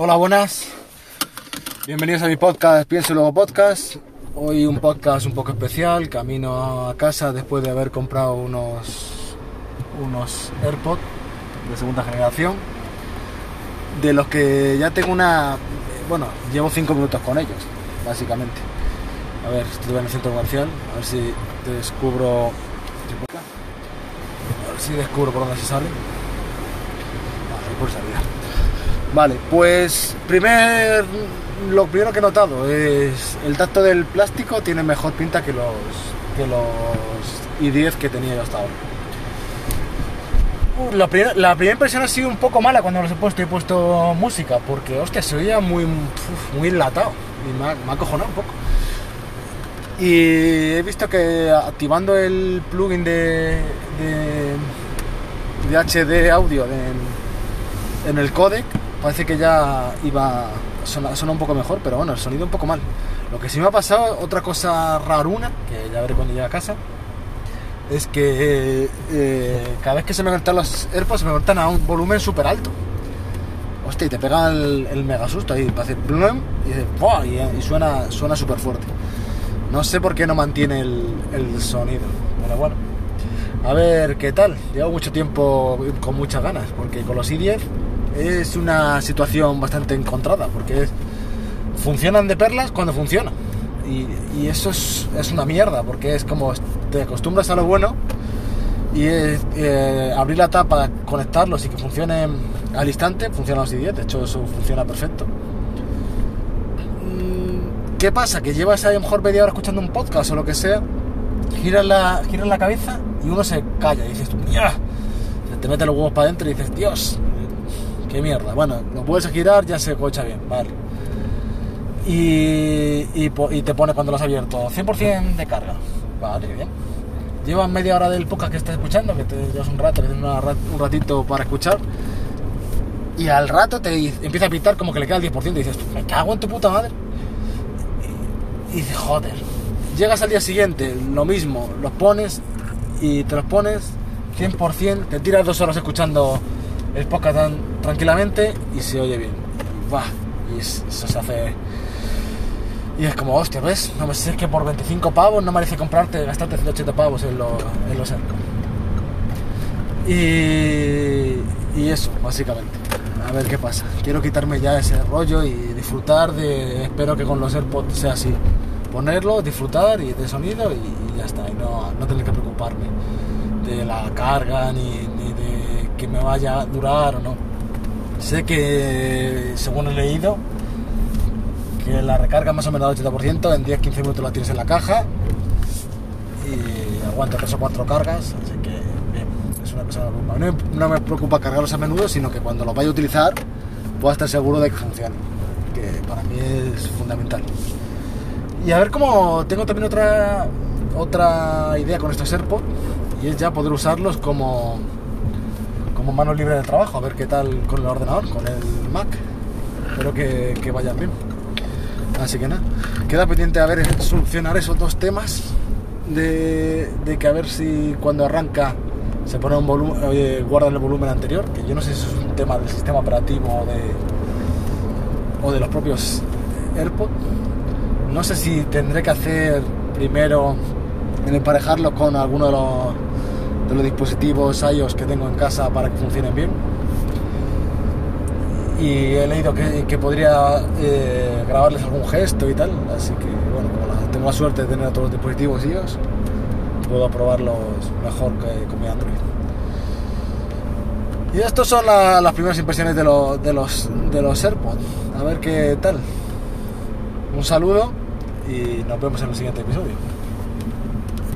Hola, buenas. Bienvenidos a mi podcast Pienso Luego Podcast. Hoy un podcast un poco especial, camino a casa después de haber comprado unos, unos AirPods de segunda generación, de los que ya tengo una... Bueno, llevo 5 minutos con ellos, básicamente. A ver, estoy en el centro comercial, a ver si descubro... A ver si descubro por dónde se sale. Vale, por salida. Vale, pues primer, lo primero que he notado es el tacto del plástico tiene mejor pinta que los, que los i10 que tenía yo hasta ahora. Uh, la, la primera impresión ha sido un poco mala cuando los he puesto he puesto música, porque hostia, se oía muy, muy enlatado y me ha, me acojonado un poco. Y he visto que activando el plugin de, de, de HD audio en, en el codec parece que ya iba a sonar, un poco mejor, pero bueno, el sonido un poco mal. Lo que sí me ha pasado, otra cosa raruna, que ya veré cuando llegue a casa, es que eh, cada vez que se me conectan los AirPods se me conectan a un volumen súper alto. Hostia, y te pega el, mega susto ahí, hace plum y, y, y suena suena súper fuerte. No sé por qué no mantiene el, el sonido, pero bueno. A ver qué tal. Llevo mucho tiempo con muchas ganas, porque con los i10 es una situación bastante encontrada porque funcionan de perlas cuando funcionan. Y, eso es, una mierda porque es como te acostumbras a lo bueno y es, eh, abrir la tapa, conectarlos y que funcionen al instante, funcionan los i10, de hecho eso funciona perfecto. Mm, ¿Qué pasa? Que llevas a lo mejor media hora escuchando un podcast o lo que sea, giras la, giras la cabeza y uno se calla y dices, ¡Mira! te metes los huevos para adentro y dices, Dios, qué mierda. Bueno, lo puedes girar, ya se cocha bien, vale. Y, y, y, te pone cuando lo has abierto 100% de carga. Vale, bien. Llevas media hora del podcast que estás escuchando, que te llevas un rato, un ratito para escuchar. Y al rato te empieza a pitar como que le queda el 10% y dices, me cago en tu puta madre. Y, y dices, joder. Llegas al día siguiente, lo mismo, los pones y te los pones 100%, te tiras dos horas escuchando el podcast tan tranquilamente y se oye bien. Y eso se hace. Y es como, hostia, ¿ves? No me sé, es que por 25 pavos no merece comprarte, gastarte 180 pavos en, lo, en los AirPods. Y, y eso, básicamente. A ver qué pasa. Quiero quitarme ya ese rollo y disfrutar de. Espero que con los AirPods sea así. Ponerlo, disfrutar y de sonido y, y ya está. Y no, no tener que preocuparme de la carga ni, que me vaya a durar o no. Sé que, según he leído, que la recarga más o menos al 80%, en 10-15 minutos la tienes en la caja y aguanta 3 o 4 cargas, así que bien, es una cosa no, no, no me preocupa cargarlos a menudo, sino que cuando los vaya a utilizar pueda estar seguro de que funcione, que para mí es fundamental. Y a ver cómo tengo también otra otra idea con estos AirPods y es ya poder usarlos como como mano libre de trabajo, a ver qué tal con el ordenador, con el Mac. Espero que, que vayan bien. Así que nada, queda pendiente a ver solucionar esos dos temas de, que a ver si cuando arranca se pone un volumen, eh, guarda el volumen anterior, que yo no sé si es un tema del sistema operativo o de, o de los propios AirPods. No sé si tendré que hacer primero en emparejarlo con alguno de los, de los dispositivos iOS que tengo en casa para que funcionen bien. Y he leído que, que podría eh, grabarles algún gesto y tal, así que bueno, como tengo la suerte de tener todos los dispositivos iOS, puedo probarlos mejor que con mi Android. Y estas son la, las primeras impresiones de, lo, de, los, de los AirPods. A ver qué tal. Un saludo y nos vemos en el siguiente episodio.